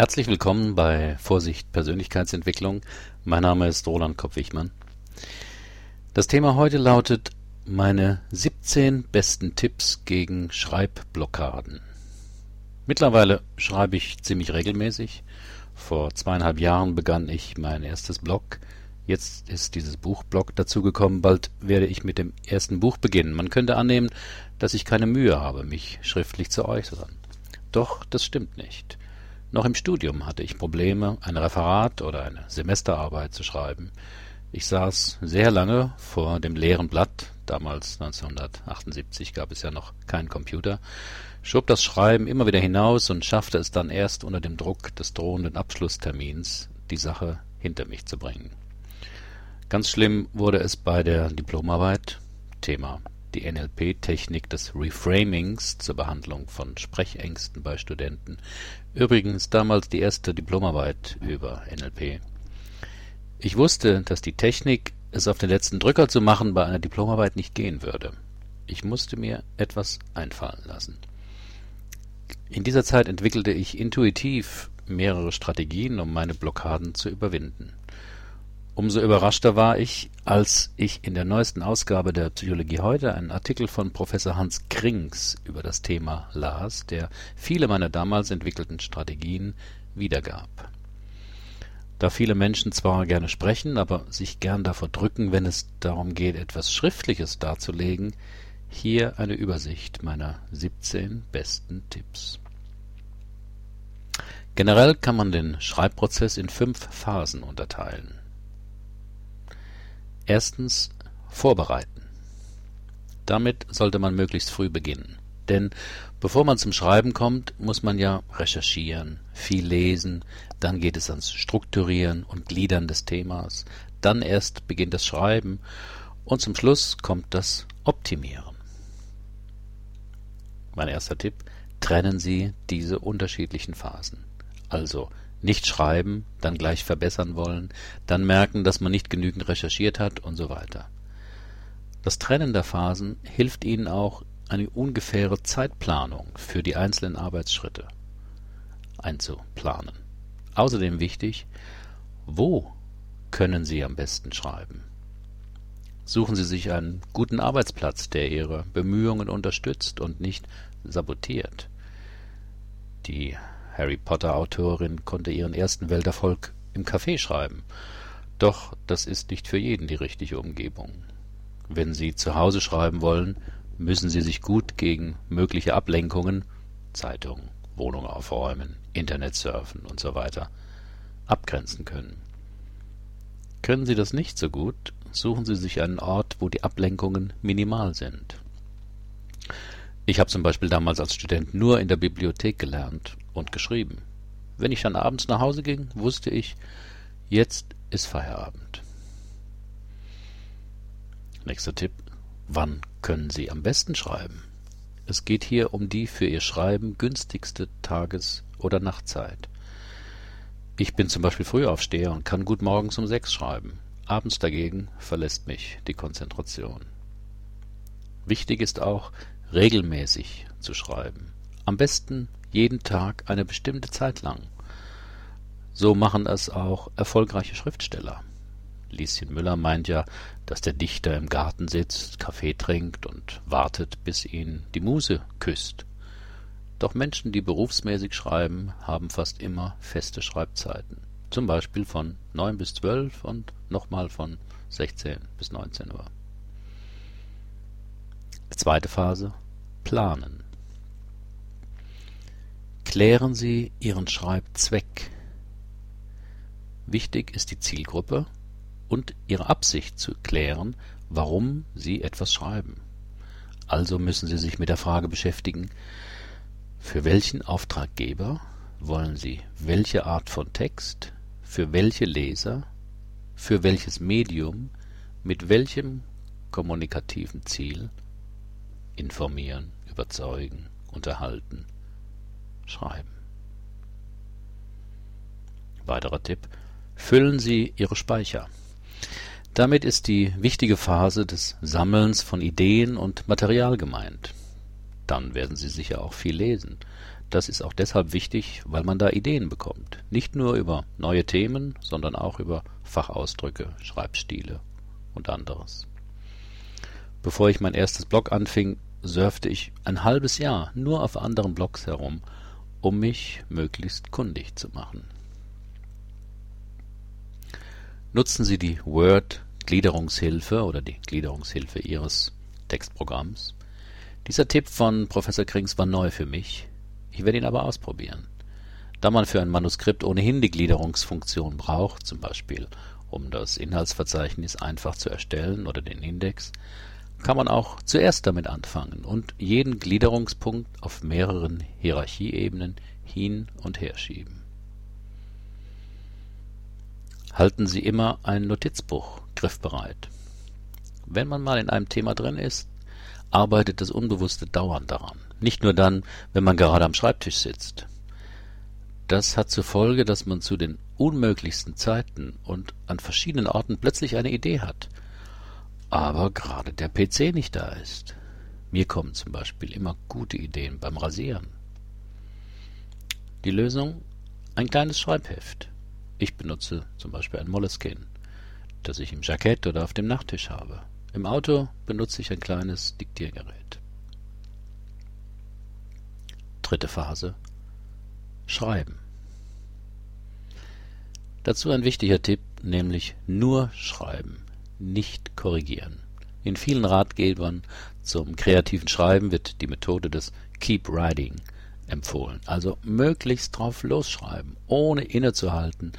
Herzlich willkommen bei Vorsicht Persönlichkeitsentwicklung. Mein Name ist Roland Kopp-Wichmann. Das Thema heute lautet meine 17 besten Tipps gegen Schreibblockaden. Mittlerweile schreibe ich ziemlich regelmäßig. Vor zweieinhalb Jahren begann ich mein erstes Blog. Jetzt ist dieses Buchblog dazugekommen. Bald werde ich mit dem ersten Buch beginnen. Man könnte annehmen, dass ich keine Mühe habe, mich schriftlich zu äußern. Doch das stimmt nicht. Noch im Studium hatte ich Probleme, ein Referat oder eine Semesterarbeit zu schreiben. Ich saß sehr lange vor dem leeren Blatt, damals 1978 gab es ja noch keinen Computer, schob das Schreiben immer wieder hinaus und schaffte es dann erst unter dem Druck des drohenden Abschlusstermins, die Sache hinter mich zu bringen. Ganz schlimm wurde es bei der Diplomarbeit, Thema die NLP-Technik des Reframings zur Behandlung von Sprechängsten bei Studenten. Übrigens damals die erste Diplomarbeit über NLP. Ich wusste, dass die Technik, es auf den letzten Drücker zu machen, bei einer Diplomarbeit nicht gehen würde. Ich musste mir etwas einfallen lassen. In dieser Zeit entwickelte ich intuitiv mehrere Strategien, um meine Blockaden zu überwinden. Umso überraschter war ich, als ich in der neuesten Ausgabe der Psychologie heute einen Artikel von Professor Hans Krings über das Thema las, der viele meiner damals entwickelten Strategien wiedergab. Da viele Menschen zwar gerne sprechen, aber sich gern davor drücken, wenn es darum geht, etwas Schriftliches darzulegen, hier eine Übersicht meiner 17 besten Tipps. Generell kann man den Schreibprozess in fünf Phasen unterteilen. Erstens Vorbereiten. Damit sollte man möglichst früh beginnen. Denn bevor man zum Schreiben kommt, muss man ja recherchieren, viel lesen, dann geht es ans Strukturieren und Gliedern des Themas, dann erst beginnt das Schreiben und zum Schluss kommt das Optimieren. Mein erster Tipp, trennen Sie diese unterschiedlichen Phasen. Also nicht schreiben, dann gleich verbessern wollen, dann merken, dass man nicht genügend recherchiert hat und so weiter. Das Trennen der Phasen hilft Ihnen auch, eine ungefähre Zeitplanung für die einzelnen Arbeitsschritte einzuplanen. Außerdem wichtig, wo können Sie am besten schreiben? Suchen Sie sich einen guten Arbeitsplatz, der Ihre Bemühungen unterstützt und nicht sabotiert. Die Harry Potter-Autorin konnte ihren ersten Welterfolg im Café schreiben. Doch das ist nicht für jeden die richtige Umgebung. Wenn Sie zu Hause schreiben wollen, müssen Sie sich gut gegen mögliche Ablenkungen Zeitung, Wohnung aufräumen, Internet surfen und so weiter abgrenzen können. Können Sie das nicht so gut, suchen Sie sich einen Ort, wo die Ablenkungen minimal sind. Ich habe zum Beispiel damals als Student nur in der Bibliothek gelernt und geschrieben. Wenn ich dann abends nach Hause ging, wusste ich, jetzt ist Feierabend. Nächster Tipp. Wann können Sie am besten schreiben? Es geht hier um die für Ihr Schreiben günstigste Tages- oder Nachtzeit. Ich bin zum Beispiel Frühaufsteher und kann gut morgens um sechs schreiben. Abends dagegen verlässt mich die Konzentration. Wichtig ist auch, regelmäßig zu schreiben. Am besten jeden Tag eine bestimmte Zeit lang. So machen es auch erfolgreiche Schriftsteller. Lieschen Müller meint ja, dass der Dichter im Garten sitzt, Kaffee trinkt und wartet, bis ihn die Muse küsst. Doch Menschen, die berufsmäßig schreiben, haben fast immer feste Schreibzeiten. Zum Beispiel von neun bis zwölf und nochmal von sechzehn bis neunzehn Uhr. Zweite Phase Planen. Klären Sie Ihren Schreibzweck. Wichtig ist die Zielgruppe und Ihre Absicht zu klären, warum Sie etwas schreiben. Also müssen Sie sich mit der Frage beschäftigen, für welchen Auftraggeber wollen Sie welche Art von Text, für welche Leser, für welches Medium, mit welchem kommunikativen Ziel informieren, überzeugen, unterhalten, schreiben. Weiterer Tipp. Füllen Sie Ihre Speicher. Damit ist die wichtige Phase des Sammelns von Ideen und Material gemeint. Dann werden Sie sicher auch viel lesen. das ist auch deshalb wichtig, weil man da Ideen bekommt. Nicht nur über neue Themen, sondern auch über Fachausdrücke, Schreibstile und anderes. Bevor ich mein erstes Blog anfing, surfte ich ein halbes Jahr nur auf anderen Blogs herum, um mich möglichst kundig zu machen. Nutzen Sie die Word-Gliederungshilfe oder die Gliederungshilfe Ihres Textprogramms. Dieser Tipp von Professor Krings war neu für mich. Ich werde ihn aber ausprobieren. Da man für ein Manuskript ohnehin die Gliederungsfunktion braucht, zum Beispiel um das Inhaltsverzeichnis einfach zu erstellen oder den Index, kann man auch zuerst damit anfangen und jeden Gliederungspunkt auf mehreren Hierarchieebenen hin und her schieben. Halten Sie immer ein Notizbuch griffbereit. Wenn man mal in einem Thema drin ist, arbeitet das Unbewusste dauernd daran. Nicht nur dann, wenn man gerade am Schreibtisch sitzt. Das hat zur Folge, dass man zu den unmöglichsten Zeiten und an verschiedenen Orten plötzlich eine Idee hat – aber gerade der PC nicht da ist. Mir kommen zum Beispiel immer gute Ideen beim Rasieren. Die Lösung? Ein kleines Schreibheft. Ich benutze zum Beispiel ein Moleskine, das ich im Jackett oder auf dem Nachttisch habe. Im Auto benutze ich ein kleines Diktiergerät. Dritte Phase. Schreiben. Dazu ein wichtiger Tipp, nämlich nur schreiben nicht korrigieren. In vielen Ratgebern zum kreativen Schreiben wird die Methode des Keep Writing empfohlen. Also möglichst drauf losschreiben, ohne innezuhalten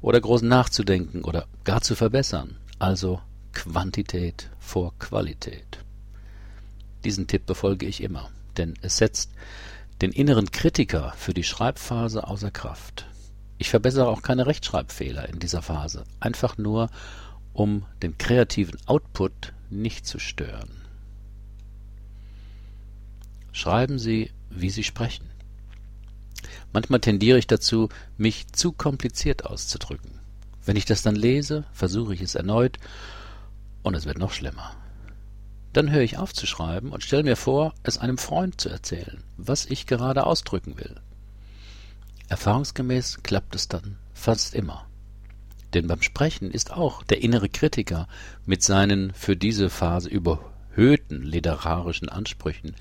oder groß nachzudenken oder gar zu verbessern. Also Quantität vor Qualität. Diesen Tipp befolge ich immer, denn es setzt den inneren Kritiker für die Schreibphase außer Kraft. Ich verbessere auch keine Rechtschreibfehler in dieser Phase, einfach nur um den kreativen Output nicht zu stören. Schreiben Sie, wie Sie sprechen. Manchmal tendiere ich dazu, mich zu kompliziert auszudrücken. Wenn ich das dann lese, versuche ich es erneut und es wird noch schlimmer. Dann höre ich auf zu schreiben und stelle mir vor, es einem Freund zu erzählen, was ich gerade ausdrücken will. Erfahrungsgemäß klappt es dann fast immer. Denn beim Sprechen ist auch der innere Kritiker mit seinen für diese Phase überhöhten literarischen Ansprüchen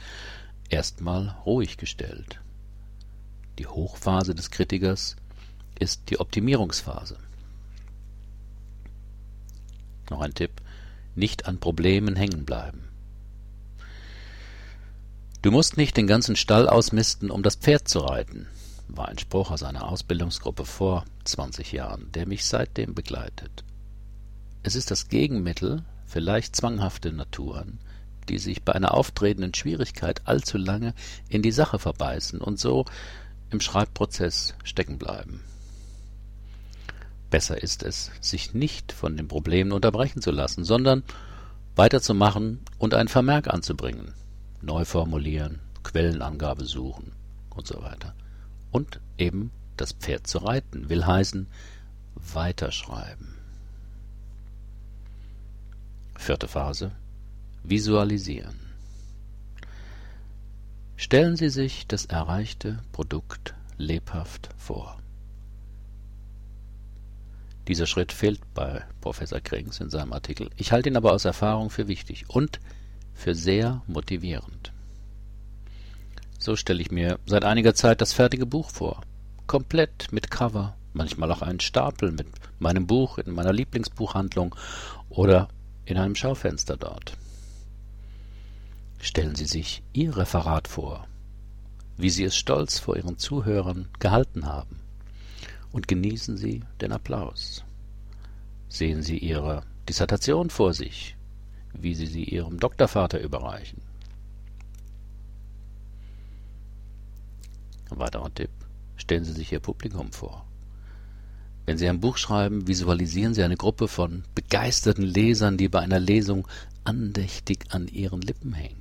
erstmal ruhig gestellt. Die Hochphase des Kritikers ist die Optimierungsphase. Noch ein Tipp, nicht an Problemen hängen bleiben. Du musst nicht den ganzen Stall ausmisten, um das Pferd zu reiten war ein Spruch aus einer Ausbildungsgruppe vor 20 Jahren, der mich seitdem begleitet. Es ist das Gegenmittel für leicht zwanghafte Naturen, die sich bei einer auftretenden Schwierigkeit allzu lange in die Sache verbeißen und so im Schreibprozess stecken bleiben. Besser ist es, sich nicht von den Problemen unterbrechen zu lassen, sondern weiterzumachen und einen Vermerk anzubringen, neu formulieren, Quellenangabe suchen und so weiter und eben das Pferd zu reiten, will heißen weiterschreiben. Vierte Phase Visualisieren. Stellen Sie sich das erreichte Produkt lebhaft vor. Dieser Schritt fehlt bei Professor Krings in seinem Artikel. Ich halte ihn aber aus Erfahrung für wichtig und für sehr motivierend. So stelle ich mir seit einiger Zeit das fertige Buch vor. Komplett mit Cover, manchmal auch einen Stapel mit meinem Buch in meiner Lieblingsbuchhandlung oder in einem Schaufenster dort. Stellen Sie sich Ihr Referat vor, wie Sie es stolz vor Ihren Zuhörern gehalten haben, und genießen Sie den Applaus. Sehen Sie Ihre Dissertation vor sich, wie Sie sie Ihrem Doktorvater überreichen. Ein weiterer Tipp. Stellen Sie sich Ihr Publikum vor. Wenn Sie ein Buch schreiben, visualisieren Sie eine Gruppe von begeisterten Lesern, die bei einer Lesung andächtig an Ihren Lippen hängt.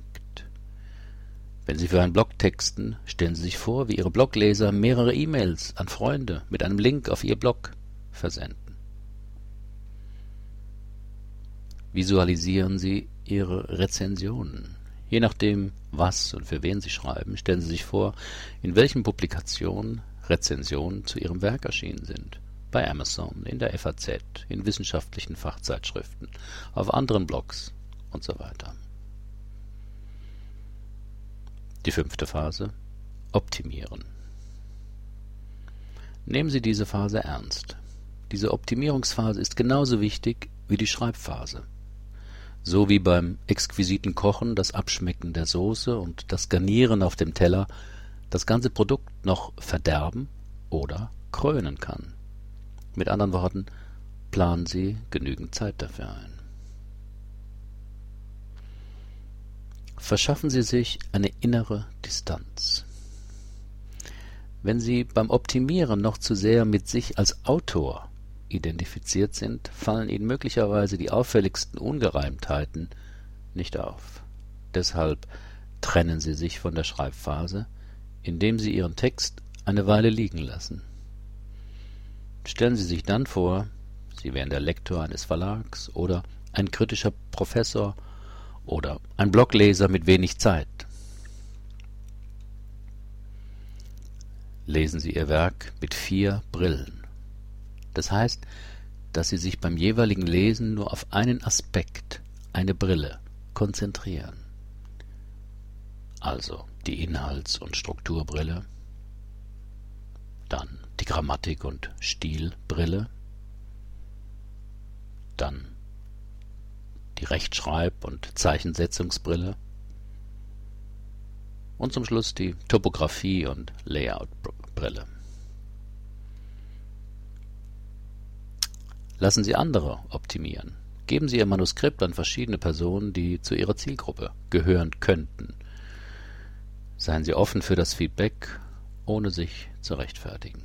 Wenn Sie für einen Blog texten, stellen Sie sich vor, wie Ihre Blogleser mehrere E-Mails an Freunde mit einem Link auf Ihr Blog versenden. Visualisieren Sie Ihre Rezensionen. Je nachdem, was und für wen Sie schreiben, stellen Sie sich vor, in welchen Publikationen Rezensionen zu Ihrem Werk erschienen sind. Bei Amazon, in der FAZ, in wissenschaftlichen Fachzeitschriften, auf anderen Blogs und so weiter. Die fünfte Phase Optimieren. Nehmen Sie diese Phase ernst. Diese Optimierungsphase ist genauso wichtig wie die Schreibphase. So wie beim exquisiten Kochen das Abschmecken der Soße und das Garnieren auf dem Teller das ganze Produkt noch verderben oder krönen kann. Mit anderen Worten, planen Sie genügend Zeit dafür ein. Verschaffen Sie sich eine innere Distanz. Wenn Sie beim Optimieren noch zu sehr mit sich als Autor identifiziert sind, fallen Ihnen möglicherweise die auffälligsten Ungereimtheiten nicht auf. Deshalb trennen Sie sich von der Schreibphase, indem Sie Ihren Text eine Weile liegen lassen. Stellen Sie sich dann vor, Sie wären der Lektor eines Verlags oder ein kritischer Professor oder ein Blogleser mit wenig Zeit. Lesen Sie Ihr Werk mit vier Brillen. Das heißt, dass Sie sich beim jeweiligen Lesen nur auf einen Aspekt, eine Brille, konzentrieren. Also die Inhalts- und Strukturbrille, dann die Grammatik- und Stilbrille, dann die Rechtschreib- und Zeichensetzungsbrille und zum Schluss die Topographie- und Layoutbrille. Lassen Sie andere optimieren. Geben Sie Ihr Manuskript an verschiedene Personen, die zu Ihrer Zielgruppe gehören könnten. Seien Sie offen für das Feedback, ohne sich zu rechtfertigen.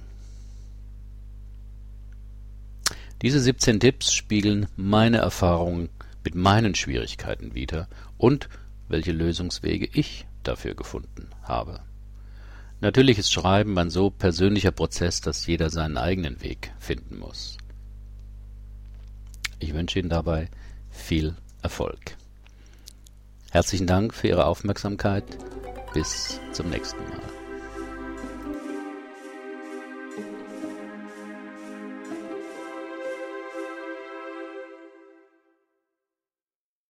Diese 17 Tipps spiegeln meine Erfahrungen mit meinen Schwierigkeiten wider und welche Lösungswege ich dafür gefunden habe. Natürlich ist Schreiben ein so persönlicher Prozess, dass jeder seinen eigenen Weg finden muss. Ich wünsche Ihnen dabei viel Erfolg. Herzlichen Dank für Ihre Aufmerksamkeit. Bis zum nächsten Mal.